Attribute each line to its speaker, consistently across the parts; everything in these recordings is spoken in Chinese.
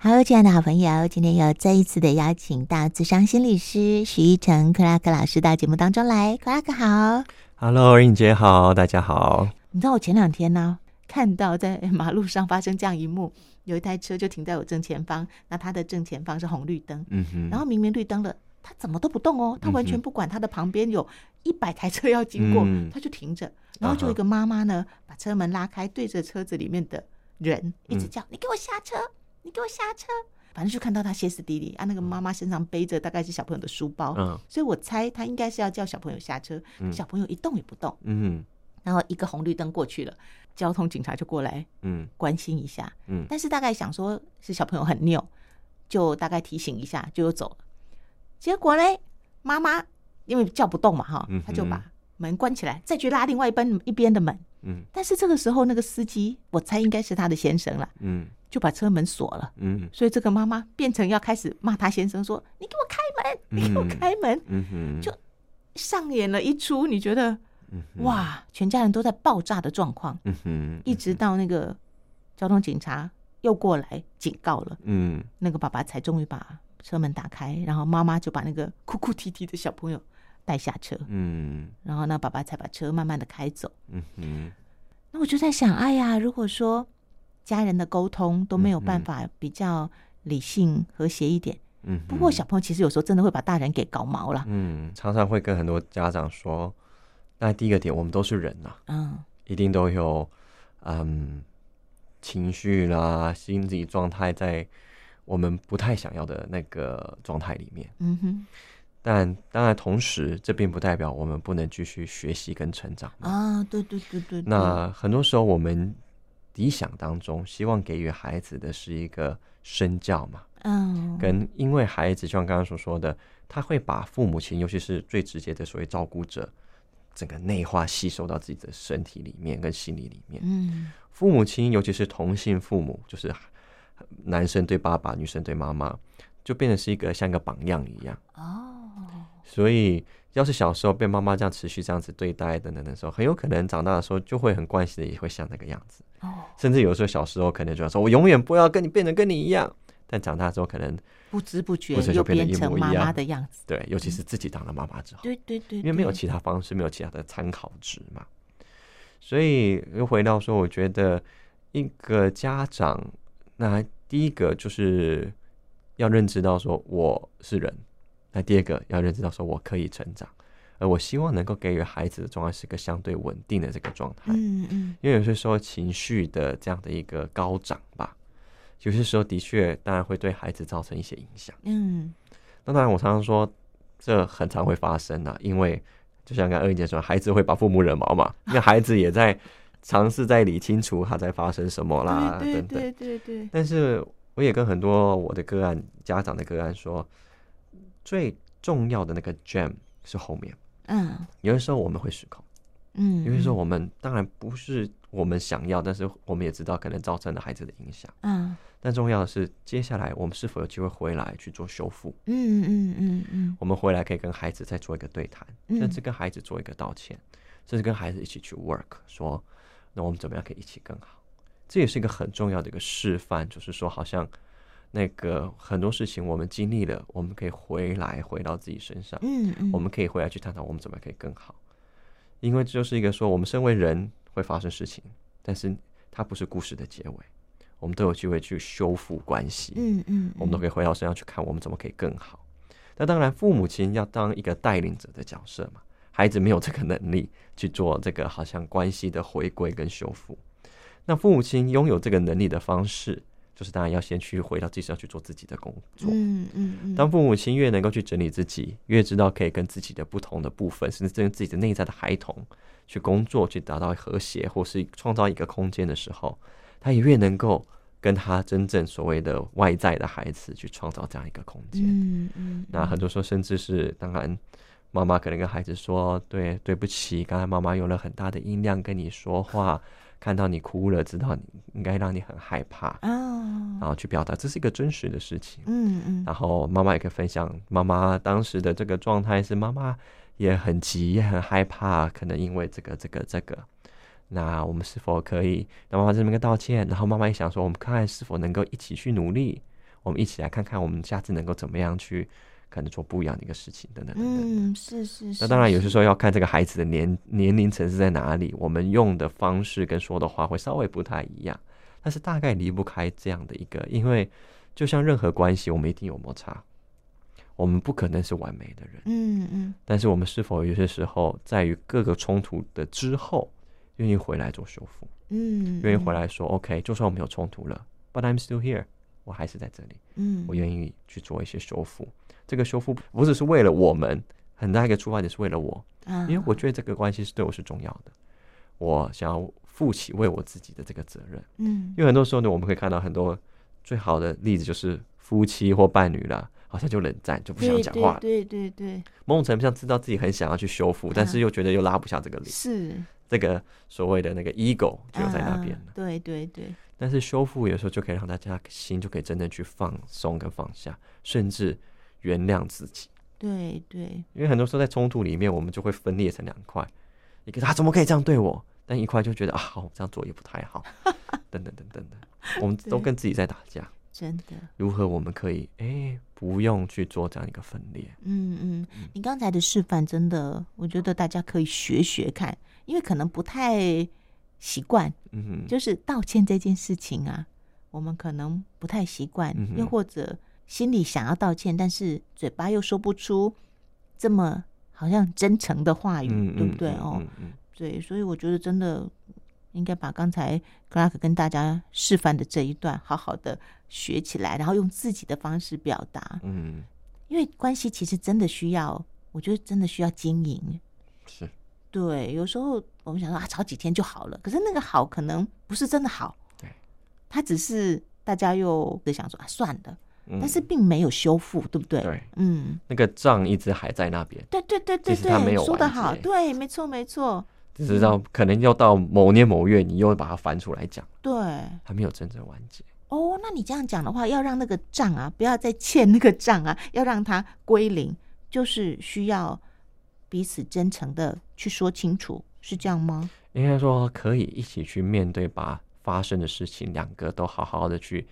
Speaker 1: 好，亲爱的好朋友，今天又再一次的邀请到智商心理师徐一成克拉克老师到节目当中来。克拉克好
Speaker 2: ，Hello，英姐好，大家好。
Speaker 1: 你知道我前两天呢，看到在马路上发生这样一幕，有一台车就停在我正前方，那它的正前方是红绿灯，嗯哼，然后明明绿灯了，它怎么都不动哦，它完全不管，它的旁边有一百台车要经过，它就停着，然后就一个妈妈呢，把车门拉开，对着车子里面的人一直叫：“你给我下车。”你给我下车，反正就看到他歇斯底里啊。那个妈妈身上背着大概是小朋友的书包，嗯，所以我猜他应该是要叫小朋友下车。小朋友一动也不动，嗯，然后一个红绿灯过去了，交通警察就过来，嗯，关心一下，嗯，但是大概想说是小朋友很拗，就大概提醒一下就又走了。结果嘞，妈妈因为叫不动嘛，哈，他就把门关起来，再去拉另外一边一边的门，嗯，但是这个时候那个司机，我猜应该是他的先生了，嗯。就把车门锁了，嗯，所以这个妈妈变成要开始骂他先生说：“你给我开门，你给我开门。”嗯哼，就上演了一出，你觉得，哇，全家人都在爆炸的状况，嗯哼，一直到那个交通警察又过来警告了，嗯，那个爸爸才终于把车门打开，然后妈妈就把那个哭哭啼啼的小朋友带下车，嗯，然后那爸爸才把车慢慢的开走，嗯哼，那我就在想，哎呀，如果说。家人的沟通都没有办法比较理性和谐一点。嗯，不过小朋友其实有时候真的会把大人给搞毛了。
Speaker 2: 嗯，常常会跟很多家长说：“那第一个点，我们都是人呐，嗯，一定都有嗯情绪啦、心理状态在我们不太想要的那个状态里面。嗯哼，但当然，同时这并不代表我们不能继续学习跟成长
Speaker 1: 啊。对对对对，
Speaker 2: 那很多时候我们。理想当中，希望给予孩子的是一个身教嘛，嗯，跟因为孩子就像刚刚所说的，他会把父母亲，尤其是最直接的所谓照顾者，整个内化吸收到自己的身体里面跟心理里面，嗯，父母亲尤其是同性父母，就是男生对爸爸，女生对妈妈，就变得是一个像一个榜样一样，哦，所以。要是小时候被妈妈这样持续这样子对待等等的时候，很有可能长大的时候就会很惯性的也会像那个样子。哦，甚至有时候小时候可能就要说：“我永远不要跟你变得跟你一样。”但长大之后可能
Speaker 1: 不知不觉又变成妈妈的样子。
Speaker 2: 对，尤其是自己当了妈妈之后，
Speaker 1: 对对对，
Speaker 2: 因为没有其他方式，没有其他的参考值嘛。所以又回到说，我觉得一个家长，那第一个就是要认知到说我是人。那第二个要认知到，说我可以成长，而我希望能够给予孩子的状态是一个相对稳定的这个状态。嗯嗯，因为有些时候情绪的这样的一个高涨吧，有些时候的确当然会对孩子造成一些影响。嗯，那当然我常常说这很常会发生啊，因为就像刚刚二英姐说，孩子会把父母惹毛嘛，因为孩子也在 尝试在理清楚他在发生什么啦，等等。对对对。但是我也跟很多我的个案家长的个案说。最重要的那个 gem 是后面，嗯，有的时候我们会失控，嗯，有的时候我们当然不是我们想要，但是我们也知道可能造成了孩子的影响，嗯，但重要的是接下来我们是否有机会回来去做修复，嗯嗯嗯嗯，我们回来可以跟孩子再做一个对谈，甚至跟孩子做一个道歉，甚至跟孩子一起去 work，说那我们怎么样可以一起更好？这也是一个很重要的一个示范，就是说好像。那个很多事情我们经历了，我们可以回来回到自己身上，嗯嗯，我们可以回来去探讨我们怎么可以更好，因为这就是一个说我们身为人会发生事情，但是它不是故事的结尾，我们都有机会去修复关系，嗯嗯，我们都可以回到身上去看我们怎么可以更好。那当然，父母亲要当一个带领者的角色嘛，孩子没有这个能力去做这个好像关系的回归跟修复，那父母亲拥有这个能力的方式。就是当然要先去回到自己身上去做自己的工作。嗯嗯嗯。当父母亲越能够去整理自己，越知道可以跟自己的不同的部分，甚至跟自己的内在的孩童去工作，去达到和谐，或是创造一个空间的时候，他也越能够跟他真正所谓的外在的孩子去创造这样一个空间。嗯嗯。那很多时候，甚至是当然，妈妈可能跟孩子说：“对，对不起，刚才妈妈用了很大的音量跟你说话。”看到你哭了，知道你应该让你很害怕，oh. 然后去表达，这是一个真实的事情。嗯嗯，然后妈妈也可以分享，妈妈当时的这个状态是妈妈也很急，也很害怕，可能因为这个这个这个。那我们是否可以让妈妈这边个道歉？然后妈妈也想说，我们看看是否能够一起去努力，我们一起来看看，我们下次能够怎么样去可能做不一样的一个事情，等等等等。
Speaker 1: 嗯，是是是。
Speaker 2: 那当然，有些时候要看这个孩子的年年龄层次在哪里，我们用的方式跟说的话会稍微不太一样，但是大概离不开这样的一个，因为就像任何关系，我们一定有摩擦。我们不可能是完美的人，
Speaker 1: 嗯嗯，
Speaker 2: 但是我们是否有些时候在于各个冲突的之后，愿意回来做修复，
Speaker 1: 嗯，
Speaker 2: 愿意回来说，OK，就算我们有冲突了，But I'm still here，我还是在这里，
Speaker 1: 嗯，
Speaker 2: 我愿意去做一些修复。这个修复不只是为了我们，很大一个出发点是为了我，因为我觉得这个关系是对我是重要的，我想要负起为我自己的这个责任，
Speaker 1: 嗯，
Speaker 2: 因为很多时候呢，我们可以看到很多最好的例子就是夫妻或伴侣啦。好像就冷战，就不想讲话。
Speaker 1: 对对对，对，
Speaker 2: 某种程度上知道自己很想要去修复，但是又觉得又拉不下这个脸。
Speaker 1: 是
Speaker 2: 这个所谓的那个 ego 就在那边了。
Speaker 1: 对对对。
Speaker 2: 但是修复有时候就可以让大家心就可以真正去放松跟放下，甚至原谅自己。
Speaker 1: 对对。
Speaker 2: 因为很多时候在冲突里面，我们就会分裂成两块，一个他怎么可以这样对我？但一块就觉得啊，好，这样做也不太好。等等等等的，我们都跟自己在打架。
Speaker 1: 真的，
Speaker 2: 如何我们可以哎、欸，不用去做这样一个分裂？
Speaker 1: 嗯嗯，你刚才的示范真的，我觉得大家可以学学看，因为可能不太习惯。嗯哼，就是道歉这件事情啊，我们可能不太习惯，又或者心里想要道歉，但是嘴巴又说不出这么好像真诚的话语，嗯、对不对？哦，对，所以我觉得真的。应该把刚才 Clark 跟大家示范的这一段好好的学起来，然后用自己的方式表达。嗯，因为关系其实真的需要，我觉得真的需要经营。
Speaker 2: 是，
Speaker 1: 对，有时候我们想说啊，吵几天就好了，可是那个好可能不是真的好。
Speaker 2: 对，
Speaker 1: 他只是大家又在想说啊，算了，嗯，但是并没有修复，对不对？
Speaker 2: 对，
Speaker 1: 嗯，
Speaker 2: 那个账一直还在那边。
Speaker 1: 对对对对对，
Speaker 2: 没有
Speaker 1: 说得好，对，没错没错。
Speaker 2: 只知道可能要到某年某月，你又会把它翻出来讲，
Speaker 1: 对，
Speaker 2: 还没有真正完结。
Speaker 1: 哦，那你这样讲的话，要让那个账啊，不要再欠那个账啊，要让它归零，就是需要彼此真诚的去说清楚，是这样吗？
Speaker 2: 应该说可以一起去面对，把发生的事情两个都好好的去。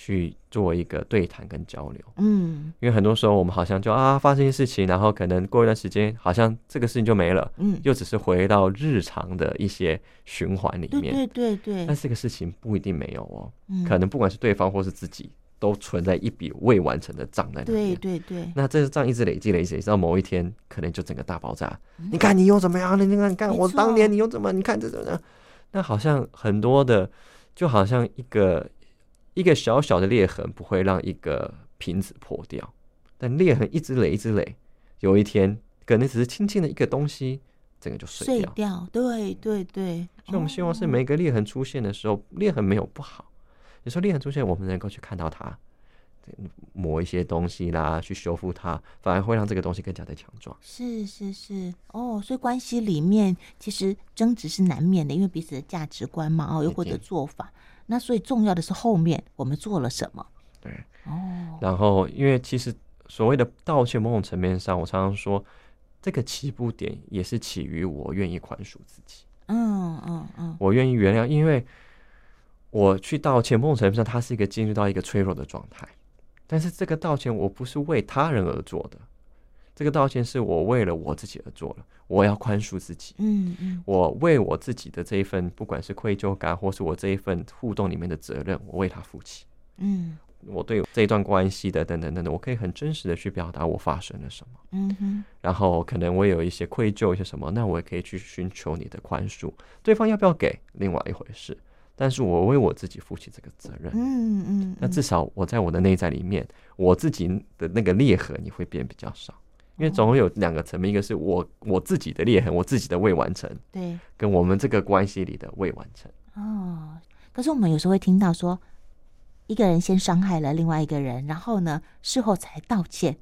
Speaker 2: 去做一个对谈跟交流，
Speaker 1: 嗯，
Speaker 2: 因为很多时候我们好像就啊发生一些事情，然后可能过一段时间，好像这个事情就没了，
Speaker 1: 嗯，
Speaker 2: 又只是回到日常的一些循环里面，
Speaker 1: 对对对对。
Speaker 2: 但这个事情不一定没有哦，嗯，可能不管是对方或是自己，都存在一笔未完成的账在那边，
Speaker 1: 对对对。
Speaker 2: 那这个账一直累积累积，直到某一天可能就整个大爆炸。嗯，你看你又怎么样了？你看你看我当年你又怎么？你看这怎么样？那好像很多的，就好像一个。一个小小的裂痕不会让一个瓶子破掉，但裂痕一直累，一直累，有一天可能只是轻轻的一个东西，整个就碎掉。
Speaker 1: 碎掉，对对对。
Speaker 2: 所以我们希望是每个裂痕出现的时候，哦、裂痕没有不好。有时候裂痕出现，我们能够去看到它，磨一些东西啦，去修复它，反而会让这个东西更加的强壮。
Speaker 1: 是是是，哦，所以关系里面其实争执是难免的，因为彼此的价值观嘛，哦，又或者做法。那所以重要的是后面我们做了什么？
Speaker 2: 对，哦，然后因为其实所谓的道歉，某种层面上，我常常说，这个起步点也是起于我愿意宽恕自己。
Speaker 1: 嗯嗯嗯，
Speaker 2: 我愿意原谅，因为我去道歉，某种程度上，它是一个进入到一个脆弱的状态。但是这个道歉，我不是为他人而做的。这个道歉是我为了我自己而做了，我要宽恕自己。
Speaker 1: 嗯嗯，
Speaker 2: 我为我自己的这一份，不管是愧疚感，或是我这一份互动里面的责任，我为他负起。
Speaker 1: 嗯，
Speaker 2: 我对这一段关系的等等等等，我可以很真实的去表达我发生了什么。
Speaker 1: 嗯哼，
Speaker 2: 然后可能我有一些愧疚，一些什么，那我也可以去寻求你的宽恕。对方要不要给，另外一回事。但是我为我自己负起这个责任。
Speaker 1: 嗯嗯，
Speaker 2: 那至少我在我的内在里面，我自己的那个裂痕，你会变比较少。因为总会有两个层面，一个是我我自己的裂痕，我自己的未完成，
Speaker 1: 对，
Speaker 2: 跟我们这个关系里的未完成。
Speaker 1: 哦，可是我们有时候会听到说，一个人先伤害了另外一个人，然后呢，事后才道歉。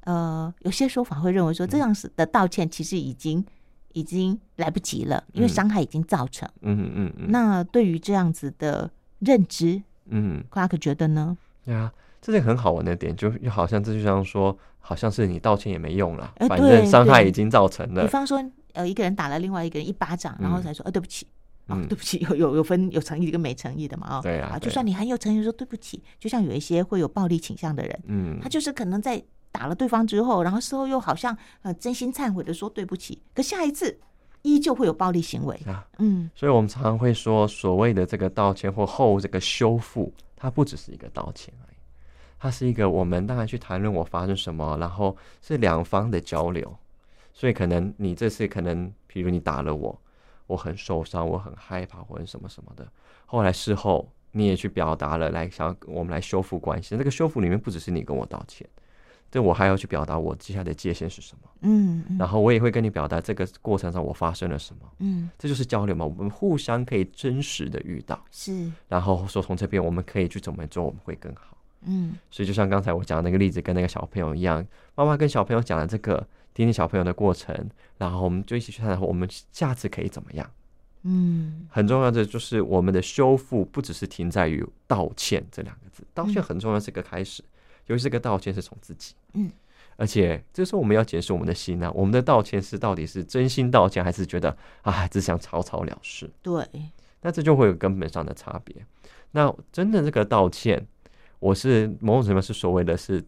Speaker 1: 呃，有些说法会认为说，这样子的道歉其实已经、嗯、已经来不及了，因为伤害已经造成。
Speaker 2: 嗯嗯嗯。
Speaker 1: 那对于这样子的认知，
Speaker 2: 嗯
Speaker 1: ，Clark 觉得呢？
Speaker 2: 对啊。这是很好玩的点，就好像这就像说，好像是你道歉也没用了，
Speaker 1: 欸、
Speaker 2: 反正伤害已经造成了。
Speaker 1: 比方说，呃，一个人打了另外一个人一巴掌，然后才说，呃、嗯，对不起。啊、哦，对不起，有有有分有诚意跟没诚意的嘛？啊、哦，
Speaker 2: 对啊，
Speaker 1: 就算你很有诚意说对不起，就像有一些会有暴力倾向的人，嗯，他就是可能在打了对方之后，然后事后又好像呃真心忏悔的说对不起，可下一次依旧会有暴力行为啊，嗯，
Speaker 2: 所以我们常常会说，所谓的这个道歉或后这个修复，它不只是一个道歉而已，它是一个我们当然去谈论我发生什么，然后是两方的交流，所以可能你这次可能，比如你打了我。我很受伤，我很害怕，或者什么什么的。后来事后你也去表达了，来想要我们来修复关系。那个修复里面不只是你跟我道歉，对，我还要去表达我接下来的界限是什么。嗯，然后我也会跟你表达这个过程上我发生了什么。嗯，这就是交流嘛，我们互相可以真实的遇到。是，然后说从这边我们可以去怎么做，我们会更好。嗯，所以就像刚才我讲的那个例子，跟那个小朋友一样，妈妈跟小朋友讲了这个。听听小朋友的过程，然后我们就一起去探讨，我们下次可以怎么样？嗯，很重要的就是我们的修复不只是停在于道歉这两个字，道歉很重要，是个开始，尤其这个道歉是从自己，嗯，而且这时候我们要检视我们的心呢、啊，我们的道歉是到底是真心道歉，还是觉得啊只想草草了事？对，那这就会有根本上的差别。那真的这个道歉，我是某种程度是所谓的是。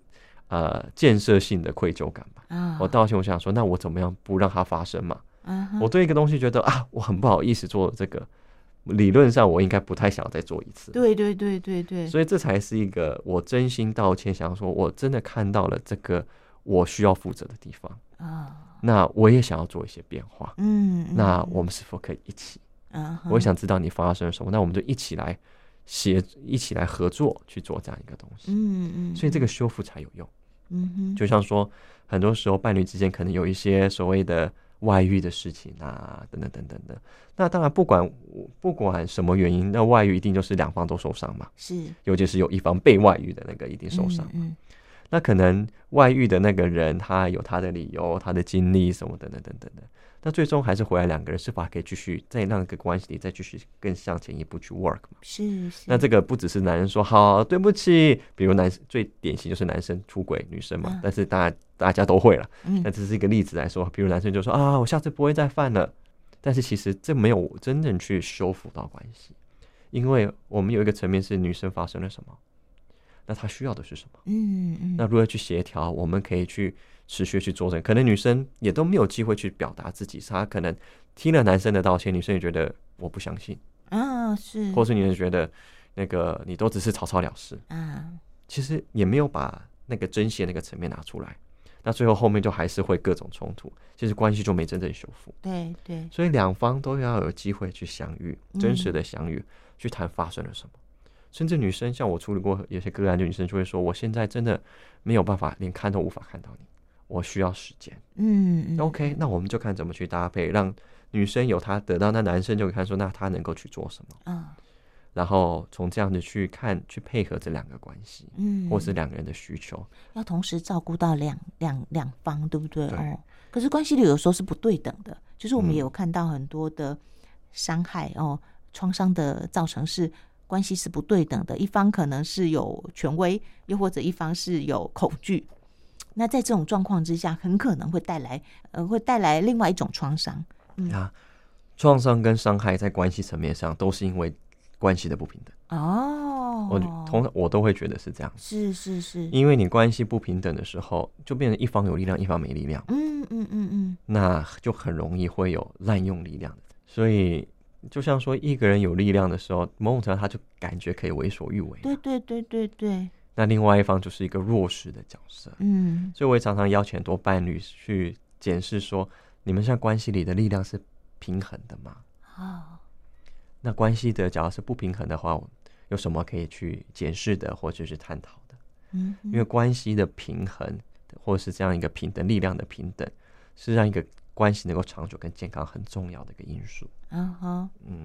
Speaker 2: 呃，建设性的愧疚感吧。Uh, 我道歉，我想说，那我怎么样不让它发生嘛？Uh. 我对一个东西觉得啊，我很不好意思做这个，理论上我应该不太想再做一次。
Speaker 1: 对对对对对。
Speaker 2: 所以这才是一个我真心道歉，想说我真的看到了这个我需要负责的地方啊。Uh, 那我也想要做一些变化。嗯。那我们是否可以一起？啊、uh。我想知道你发生了什么，那我们就一起来。协一起来合作去做这样一个东西，嗯嗯，所以这个修复才有用，嗯哼，就像说很多时候伴侣之间可能有一些所谓的外遇的事情啊，等等等等的，那当然不管不管什么原因，那外遇一定就是两方都受伤嘛，是，尤其是有一方被外遇的那个一定受伤，嗯，那可能外遇的那个人他有他的理由、他的经历什么等等等等的。那最终还是回来，两个人是否还可以继续在那个关系里再继续更向前一步去 work 嘛？是是。那这个不只是男人说好对不起，比如男生最典型就是男生出轨女生嘛，嗯、但是大家大家都会了。嗯。那只是一个例子来说，比如男生就说啊，我下次不会再犯了。但是其实这没有真正去修复到关系，因为我们有一个层面是女生发生了什么，那她需要的是什么？嗯嗯。那如何去协调？我们可以去。持续去做这，可能女生也都没有机会去表达自己，她可能听了男生的道歉，女生也觉得我不相信啊，是，或是女生觉得那个你都只是草草了事啊，其实也没有把那个真心那个层面拿出来，那最后后面就还是会各种冲突，其实关系就没真正修复。对对，所以两方都要有机会去相遇，真实的相遇，嗯、去谈发生了什么。甚至女生像我处理过有些个案，就女生就会说，我现在真的没有办法，连看都无法看到你。我需要时间，嗯，OK，那我们就看怎么去搭配，让女生有她得到，那男生就看说，那他能够去做什么，嗯，然后从这样子去看，去配合这两个关系，嗯，或是两个人的需求，
Speaker 1: 要同时照顾到两两两方，对不对？对。哦，可是关系里有时候是不对等的，就是我们也有看到很多的伤害哦，创伤的造成是关系是不对等的，一方可能是有权威，又或者一方是有恐惧。那在这种状况之下，很可能会带来呃，会带来另外一种创伤。嗯啊，
Speaker 2: 创伤跟伤害在关系层面上都是因为关系的不平等。哦，我通常我都会觉得是这样。
Speaker 1: 是是是，
Speaker 2: 因为你关系不平等的时候，就变成一方有力量，一方没力量。嗯嗯嗯嗯，那就很容易会有滥用力量的。所以，就像说一个人有力量的时候，某种程度他就感觉可以为所欲为。
Speaker 1: 对对对对对。
Speaker 2: 那另外一方就是一个弱势的角色，嗯，所以我也常常邀请很多伴侣去检视说，你们现在关系里的力量是平衡的吗？哦，那关系的假如是不平衡的话，有什么可以去检视的或者是探讨的？嗯，因为关系的平衡或是这样一个平等力量的平等，是让一个关系能够长久跟健康很重要的一个因素。嗯哼，嗯。